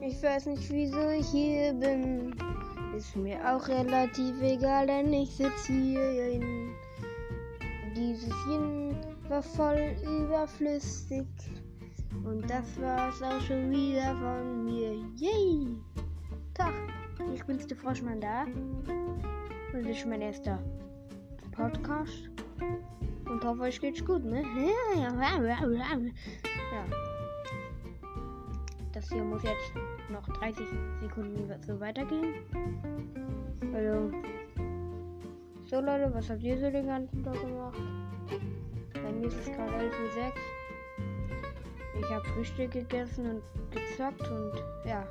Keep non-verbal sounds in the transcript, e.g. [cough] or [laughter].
Ich weiß nicht, wieso ich hier bin. Ist mir auch relativ egal, denn ich sitze hier in. Dieses Yin war voll überflüssig. Und das war's auch schon wieder von mir. Yay! Tag, ich bin's der Froschmann da. Und das ist mein erster Podcast. Und hoffe, euch geht's gut, ne? [laughs] Ja. Das hier muss jetzt noch 30 Sekunden so weitergehen. Also. So Leute, was habt ihr so den ganzen Tag gemacht? Bei mir ist es gerade 11.06 Uhr. Ich habe Frühstück gegessen und gezockt und ja.